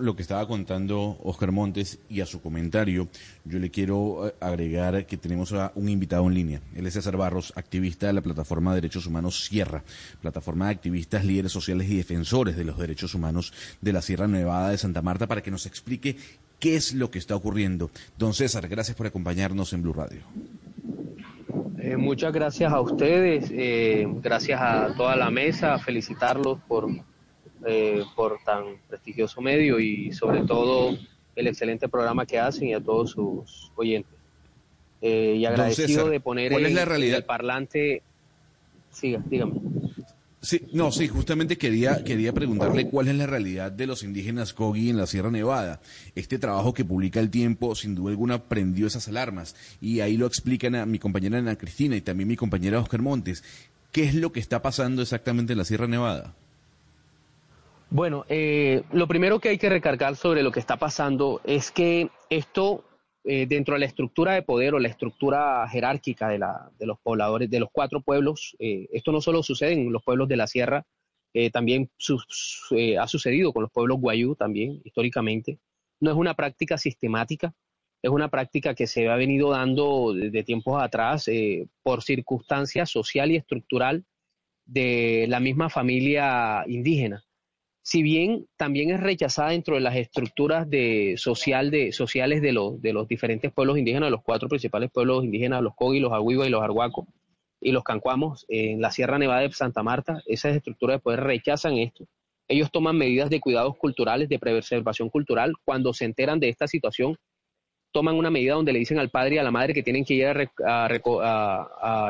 Lo que estaba contando Oscar Montes y a su comentario, yo le quiero eh, agregar que tenemos a un invitado en línea. Él es César Barros, activista de la plataforma de derechos humanos Sierra, plataforma de activistas, líderes sociales y defensores de los derechos humanos de la Sierra Nevada de Santa Marta, para que nos explique qué es lo que está ocurriendo. Don César, gracias por acompañarnos en Blue Radio. Eh, muchas gracias a ustedes, eh, gracias a toda la mesa, felicitarlos por, eh, por tan prestigioso medio y sobre todo el excelente programa que hacen y a todos sus oyentes. Eh, y agradecido César, de poner ¿cuál es la realidad? el parlante. Siga, dígame. Sí, no, sí, justamente quería, quería preguntarle cuál es la realidad de los indígenas Kogi en la Sierra Nevada. Este trabajo que publica El Tiempo, sin duda alguna, prendió esas alarmas. Y ahí lo explican a mi compañera Ana Cristina y también mi compañera Oscar Montes. ¿Qué es lo que está pasando exactamente en la Sierra Nevada? Bueno, eh, lo primero que hay que recargar sobre lo que está pasando es que esto, eh, dentro de la estructura de poder o la estructura jerárquica de, la, de los pobladores, de los cuatro pueblos, eh, esto no solo sucede en los pueblos de la sierra, eh, también ha sucedido con los pueblos guayú también, históricamente. No es una práctica sistemática, es una práctica que se ha venido dando desde tiempos atrás por circunstancias social y estructural de la misma familia indígena si bien también es rechazada dentro de las estructuras de social de, sociales de los, de los diferentes pueblos indígenas, los cuatro principales pueblos indígenas, los Kogi, los Agüiba y los Arhuaco, y los Cancuamos, en la Sierra Nevada de Santa Marta, esas estructuras de poder rechazan esto. Ellos toman medidas de cuidados culturales, de preservación cultural. Cuando se enteran de esta situación, toman una medida donde le dicen al padre y a la madre que tienen que ir a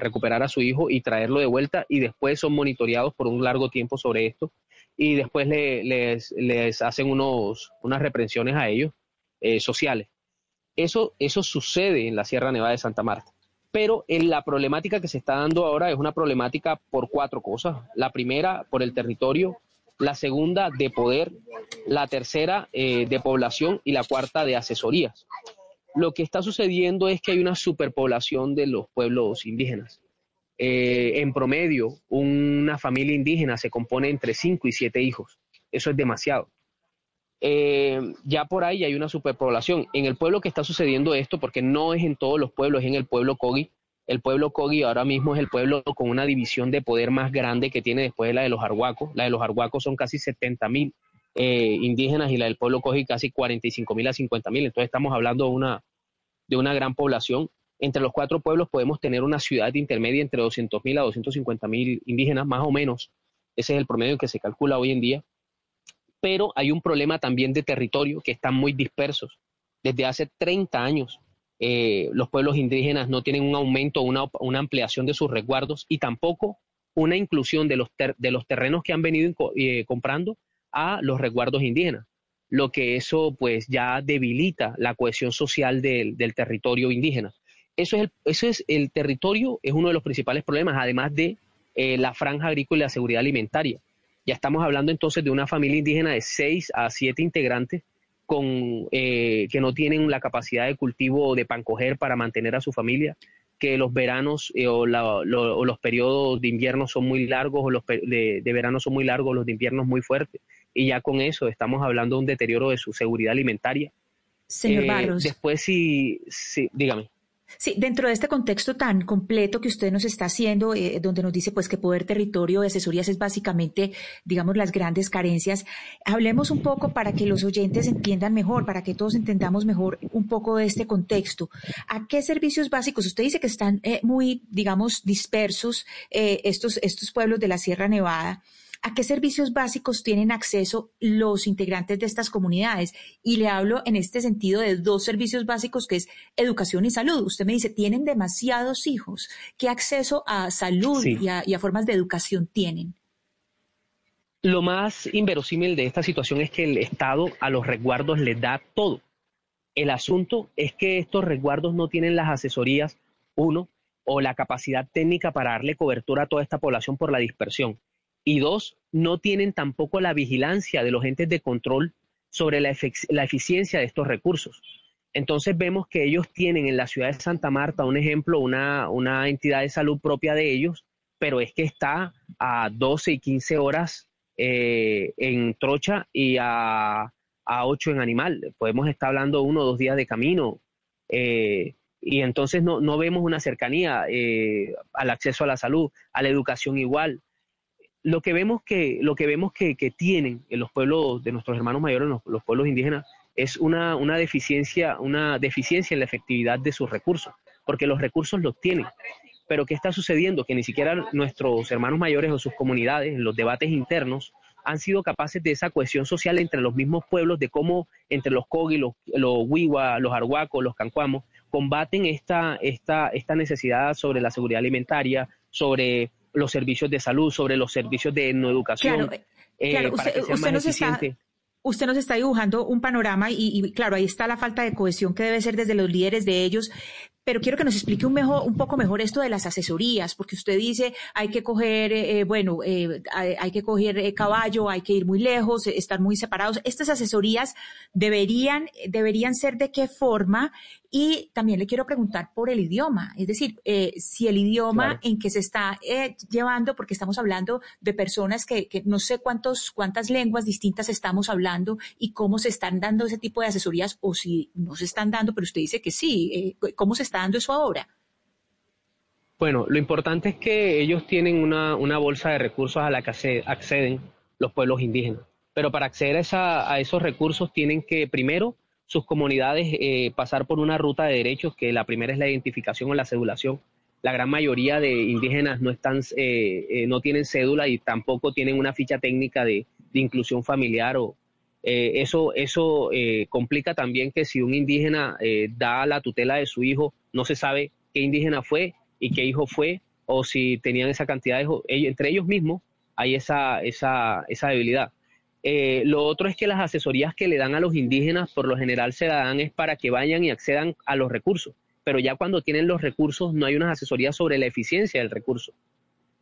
recuperar a su hijo y traerlo de vuelta y después son monitoreados por un largo tiempo sobre esto y después le- les, hacen unos, unas reprensiones a ellos eh, sociales. Eso, eso sucede en la Sierra Nevada de Santa Marta. Pero en la problemática que se está dando ahora es una problemática por cuatro cosas. La primera, por el territorio. La segunda, de poder. La tercera, eh, de población. Y la cuarta, de asesorías. Lo que está sucediendo es que hay una superpoblación de los pueblos indígenas. Eh, en promedio, una familia indígena se compone entre 5 y 7 hijos. Eso es demasiado. Eh, ya por ahí hay una superpoblación. En el pueblo que está sucediendo esto, porque no es en todos los pueblos, es en el pueblo Kogi. El pueblo Kogi ahora mismo es el pueblo con una división de poder más grande que tiene después de la de los Arhuacos. La de los Arhuacos son casi 70 mil eh, indígenas y la del pueblo Kogi casi 45 mil a 50 mil. Entonces estamos hablando de una, de una gran población. Entre los cuatro pueblos podemos tener una ciudad intermedia entre 200 mil a 250 mil indígenas, más o menos. Ese es el promedio que se calcula hoy en día. Pero hay un problema también de territorio que están muy dispersos. Desde hace 30 años, eh, los pueblos indígenas no tienen un aumento una, una ampliación de sus resguardos y tampoco una inclusión de los, ter- de los terrenos que han venido eh, comprando a los resguardos indígenas lo que eso pues ya debilita la cohesión social del territorio indígena. Eso es, el, eso es el territorio, es uno de los principales problemas, además de eh, la franja agrícola y la seguridad alimentaria. Ya estamos hablando entonces de una familia indígena de 6 a 7 integrantes con, eh, que no tienen la capacidad de cultivo de pancoger para mantener a su familia, que los veranos eh, o, la- lo- o los periodos de invierno son muy largos o los de, de verano son muy largos, los de invierno muy fuertes. Y ya con eso estamos hablando de un deterioro de su seguridad alimentaria. Señor Barros. Después sí, sí, dígame. Sí, dentro de este contexto tan completo que usted nos está haciendo, eh, donde nos dice pues que poder, territorio y asesorías es básicamente, digamos, las grandes carencias, hablemos un poco para que los oyentes entiendan mejor, para que todos entendamos mejor un poco de este contexto. ¿A qué servicios básicos? Usted dice que están eh, muy, digamos, dispersos eh, estos, estos pueblos de la Sierra Nevada. ¿A qué servicios básicos tienen acceso los integrantes de estas comunidades? Y le hablo en este sentido de dos servicios básicos que es educación y salud. Usted me dice, tienen demasiados hijos. ¿Qué acceso a salud Sí. y, a, y a formas de educación tienen? lo más inverosímil de esta situación es que el Estado a los resguardos les da todo. El asunto es que estos resguardos no tienen las asesorías, uno, o la capacidad técnica para darle cobertura a toda esta población por la dispersión. Y dos, no tienen tampoco la vigilancia de los entes de control sobre la, eficiencia de estos recursos. Entonces vemos que ellos tienen en la ciudad de Santa Marta, un ejemplo, una, una entidad de salud propia de ellos, pero es que está a 12 y 15 horas eh, en Trocha y a, a, 8 en Animal. Podemos estar hablando uno o dos días de camino. Eh, y entonces no, no, vemos una cercanía eh, al acceso a la salud, a la educación igual. Lo que vemos que, lo que, vemos que, que tienen en los pueblos de nuestros hermanos mayores, los, los pueblos indígenas, es una, una, deficiencia, una deficiencia en la efectividad de sus recursos, porque los recursos los tienen. Pero ¿qué está sucediendo? Que ni siquiera nuestros hermanos mayores o sus comunidades, en los debates internos, han sido capaces de esa cohesión social entre los mismos pueblos, de cómo entre los Kogi, los, los Wiwa, los Arhuacos, los Cancuamos, combaten esta, esta, esta necesidad sobre la seguridad alimentaria, sobre los servicios de salud, sobre los servicios de educación. Claro, eh, usted, nos está, usted nos está dibujando un panorama y, y, claro, ahí está la falta de cohesión que debe ser desde los líderes de ellos, pero quiero que nos explique un, mejor, un poco mejor esto de las asesorías, porque usted dice hay que coger, eh, bueno, eh, hay, que coger eh, caballo, hay que ir muy lejos, eh, estar muy separados. Estas asesorías deberían, deberían ser de qué forma y también le quiero preguntar por el idioma, es decir, eh, si el idioma en que se está eh, llevando, porque estamos hablando de personas que, que, no sé cuántos, cuántas lenguas distintas estamos hablando y cómo se están dando ese tipo de asesorías o si no se están dando, pero usted dice que sí, eh, ¿cómo se está dando? Bueno, lo importante es que ellos tienen una, una bolsa de recursos a la que acceden los pueblos indígenas, pero para acceder a, esos recursos tienen que primero sus comunidades eh, pasar por una ruta de derechos, que la primera es la identificación o la cedulación. La gran mayoría de indígenas no, están, eh, eh, no tienen cédula y tampoco tienen una ficha técnica de, de inclusión familiar. O, eh, eso eso complica también que si un indígena da la tutela de su hijo, no se sabe qué indígena fue y qué hijo fue, o si tenían esa cantidad de hijos. Entre ellos mismos hay esa, esa, esa debilidad. Eh, lo otro es que las asesorías que le dan a los indígenas por lo general se la dan es para que vayan y accedan a los recursos, pero ya cuando tienen los recursos no hay unas asesorías sobre la eficiencia del recurso.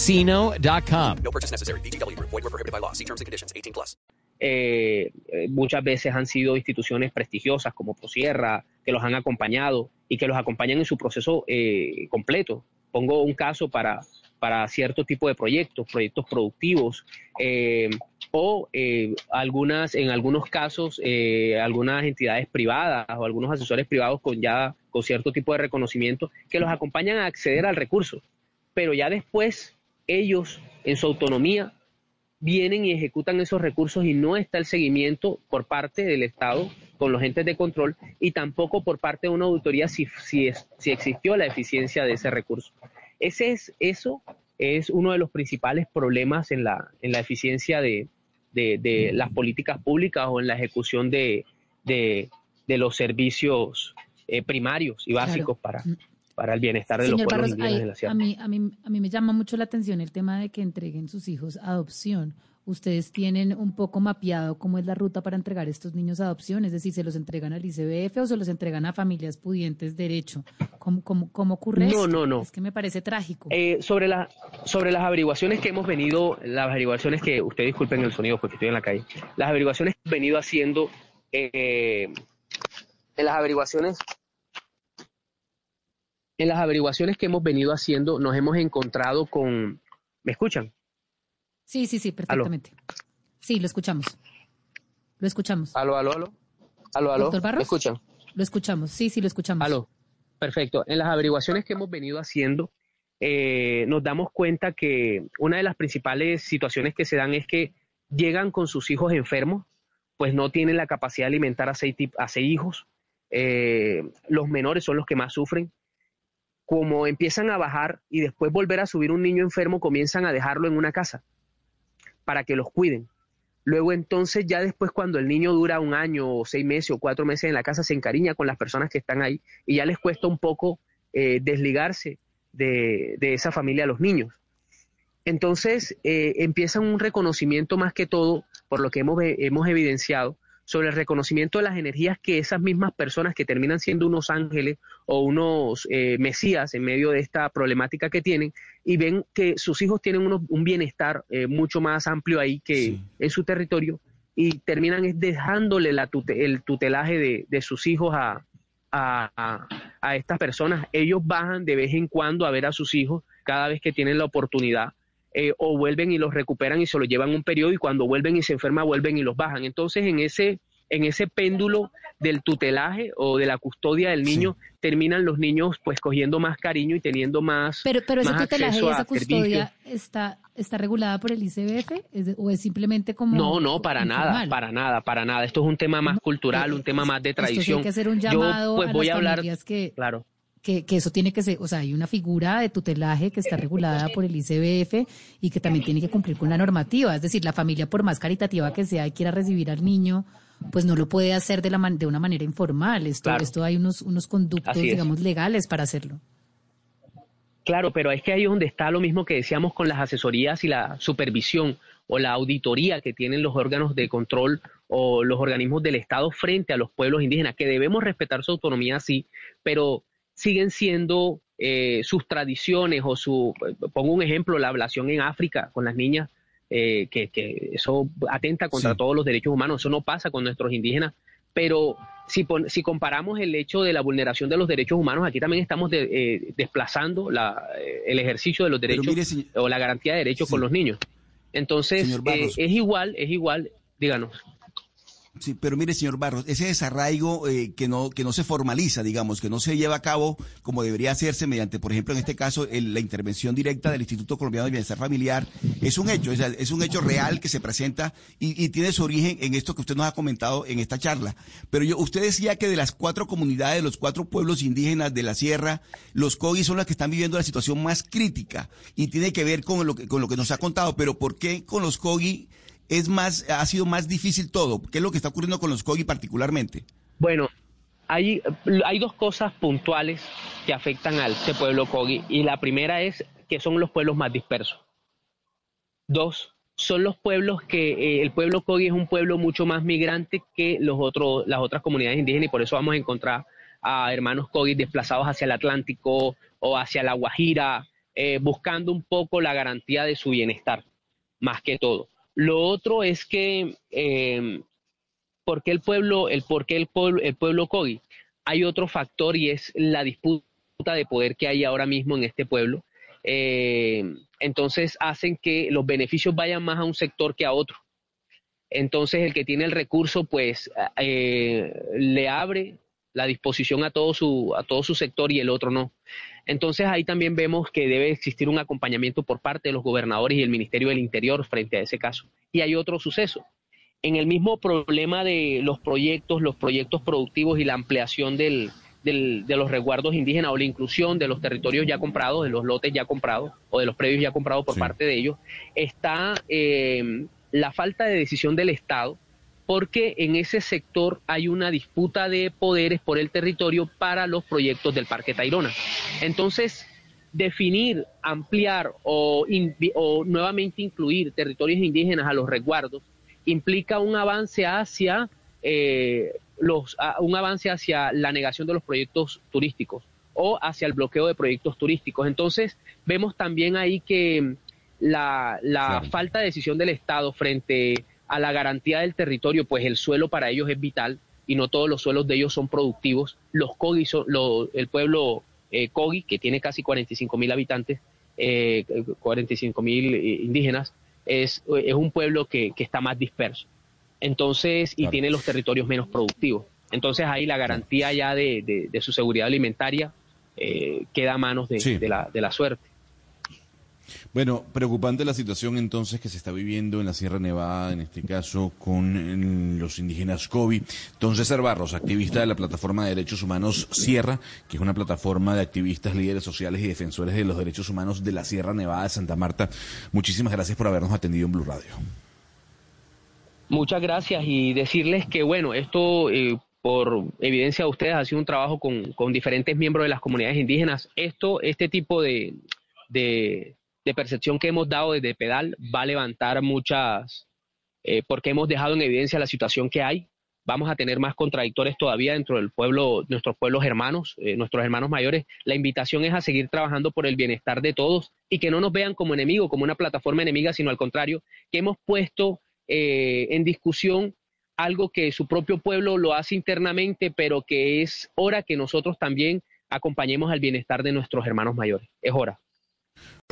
ChumbaCasino.com. No purchase necessary. BGW. Void were prohibited by law. See terms and conditions. 18 plus. Eh, muchas veces han sido instituciones prestigiosas como Prosierra, que los han acompañado y que los acompañan en su proceso eh, completo. Pongo un caso para, para cierto tipo de proyectos, proyectos productivos. Eh, o eh, algunas, en algunos casos, eh, algunas entidades privadas o algunos asesores privados con ya con cierto tipo de reconocimiento que los acompañan a acceder al recurso. Pero ya después ellos, en su autonomía, vienen y ejecutan esos recursos y no está el seguimiento por parte del Estado con los entes de control y tampoco por parte de una auditoría si, si, es, si existió la eficiencia de ese recurso. Ese es, eso es uno de los principales problemas en la, en la eficiencia de, de, de las políticas públicas o en la ejecución de, de, de los servicios eh, primarios y básicos claro. para, para el bienestar de Señor los pueblos Barros, indígenas de la a, mí, a, mí, a mí me llama mucho la atención el tema de que entreguen sus hijos a adopción. Ustedes tienen un poco mapeado cómo es la ruta para entregar estos niños a adopción, es decir, ¿se los entregan al ICBF o se los entregan a familias pudientes derecho? ¿Cómo, cómo, cómo ocurre No, esto? no, no. Es que me parece trágico. Eh, sobre, la, sobre las averiguaciones que hemos venido, las averiguaciones que, usted disculpen el sonido porque estoy en la calle, las averiguaciones que hemos venido haciendo, eh, en las averiguaciones, en las averiguaciones que hemos venido haciendo, nos hemos encontrado con, ¿me escuchan? Sí, sí, sí, perfectamente. Sí, lo escuchamos. Lo escuchamos. Aló, aló, aló. Aló, aló. Doctor Barros. ¿Me escuchan? Lo escuchamos. Sí, sí, lo escuchamos. Aló. Perfecto. En las averiguaciones que hemos venido haciendo, eh, nos damos cuenta que una de las principales situaciones que se dan es que llegan con sus hijos enfermos, pues no tienen la capacidad de alimentar a seis, a seis hijos. Eh, los menores son los que más sufren. Como empiezan a bajar y después volver a subir un niño enfermo, comienzan a dejarlo en una casa para que los cuiden. Luego entonces ya después cuando el niño dura un año o seis meses o cuatro meses en la casa se encariña con las personas que están ahí y ya les cuesta un poco eh, desligarse de, de, esa familia a los niños. Entonces eh, empieza un reconocimiento más que todo, por lo que hemos, hemos evidenciado, sobre el reconocimiento de las energías que esas mismas personas que terminan siendo unos ángeles o unos eh, mesías en medio de esta problemática que tienen y ven que sus hijos tienen un bienestar eh, mucho más amplio ahí que en su territorio y terminan dejándole la el tutelaje de, de sus hijos a, a, a, estas personas. Ellos bajan de vez en cuando a ver a sus hijos cada vez que tienen la oportunidad eh, o vuelven y los recuperan y se los llevan un periodo y cuando vuelven y se enferma vuelven y los bajan. Entonces en ese en ese péndulo del tutelaje o de la custodia del niño terminan los niños pues cogiendo más cariño y teniendo más pero pero ese tutelaje y esa custodia está está regulada por el ICBF o es simplemente como no no para nada para nada para nada. Esto es un tema más cultural un tema más de tradición hay que hacer un llamado pues, a voy las a hablar que claro que, que, eso tiene que ser, o sea, hay una figura de tutelaje que está regulada por el ICBF y que también tiene que cumplir con la normativa. Es decir, la familia, por más caritativa que sea y quiera recibir al niño, pues no lo puede hacer de, la de una manera informal. Esto, esto hay unos, unos conductos, digamos, legales para hacerlo. Claro, pero es que ahí es donde está lo mismo que decíamos con las asesorías y la supervisión o la auditoría que tienen los órganos de control o los organismos del Estado frente a los pueblos indígenas, que debemos respetar su autonomía, sí, pero siguen siendo eh, sus tradiciones o su, pongo un ejemplo, la ablación en África con las niñas, eh, que, eso atenta contra todos los derechos humanos, eso no pasa con nuestros indígenas, pero si, si comparamos el hecho de la vulneración de los derechos humanos, aquí también estamos eh, desplazando la, el ejercicio de los derechos o la garantía de derechos con los niños. Entonces, es igual, es igual, díganos. Sí, pero mire, señor Barros, ese desarraigo eh, que, no, que no se formaliza, digamos, que no se lleva a cabo como debería hacerse mediante, por ejemplo, en este caso, la intervención directa del Instituto Colombiano de Bienestar Familiar, es un hecho, es, un hecho real que se presenta y, tiene su origen en esto que usted nos ha comentado en esta charla. Pero yo, usted decía que de las cuatro comunidades, los cuatro pueblos indígenas de la sierra, los Cogis son las que están viviendo la situación más crítica y tiene que ver con lo que, con lo que nos ha contado. Pero ¿por qué con los Cogi es más, ha sido más difícil todo? ¿Qué es lo que está ocurriendo con los COGI particularmente? Bueno, hay, dos cosas puntuales que afectan a este pueblo COGI y la primera es que son los pueblos más dispersos. Dos, son los pueblos que eh, el pueblo COGI es un pueblo mucho más migrante que los otros, las otras comunidades indígenas y por eso vamos a encontrar a hermanos COGI desplazados hacia el Atlántico o hacia la Guajira, eh, buscando un poco la garantía de su bienestar, más que todo. Lo otro es que, eh, ¿por qué el pueblo, el, por el pueblo, el pueblo Kogi? Hay otro factor y es la disputa de poder que hay ahora mismo en este pueblo. Eh, entonces hacen que los beneficios vayan más a un sector que a otro. Entonces el que tiene el recurso, pues eh, le abre la disposición a todo su a todo su sector y el otro no. Entonces ahí también vemos que debe existir un acompañamiento por parte de los gobernadores y el Ministerio del Interior frente a ese caso. Y hay otro suceso. En el mismo problema de los proyectos, los proyectos productivos y la ampliación del, de los resguardos indígenas o la inclusión de los territorios ya comprados, de los lotes ya comprados o de los predios ya comprados por parte de ellos, está eh, la falta de decisión del Estado porque en ese sector hay una disputa de poderes por el territorio para los proyectos del Parque Tayrona. Entonces, definir, ampliar o, nuevamente incluir territorios indígenas a los resguardos implica un avance hacia eh, los, un avance hacia la negación de los proyectos turísticos o hacia el bloqueo de proyectos turísticos. Entonces, vemos también ahí que la, falta de decisión del Estado frente a la garantía del territorio, pues el suelo para ellos es vital y no todos los suelos de ellos son productivos. Los Kogi, son, el pueblo eh, Kogi, que tiene casi 45 mil habitantes, eh, 45 mil eh, indígenas, es, es, un pueblo que, está más disperso. Entonces, y tiene los territorios menos productivos. Entonces ahí la garantía ya de, su seguridad alimentaria eh, queda a manos de, la, de la suerte. Bueno, preocupante la situación entonces que se está viviendo en la Sierra Nevada, en este caso con los indígenas Kobe. Entonces, César Barros, activista de la plataforma de derechos humanos Sierra, que es una plataforma de activistas, líderes sociales y defensores de los derechos humanos de la Sierra Nevada de Santa Marta. Muchísimas gracias por habernos atendido en Blue Radio. Muchas gracias y decirles que, bueno, esto eh, por evidencia de ustedes ha sido un trabajo con, con, diferentes miembros de las comunidades indígenas. Esto, este tipo de, de de percepción que hemos dado desde Pedal va a levantar muchas, eh, porque hemos dejado en evidencia la situación que hay. Vamos a tener más contradictores todavía dentro del pueblo, nuestros pueblos hermanos, eh, nuestros hermanos mayores. La invitación es a seguir trabajando por el bienestar de todos y que no nos vean como enemigo, como una plataforma enemiga, sino al contrario, que hemos puesto eh, en discusión algo que su propio pueblo lo hace internamente, pero que es hora que nosotros también acompañemos al bienestar de nuestros hermanos mayores. Es hora.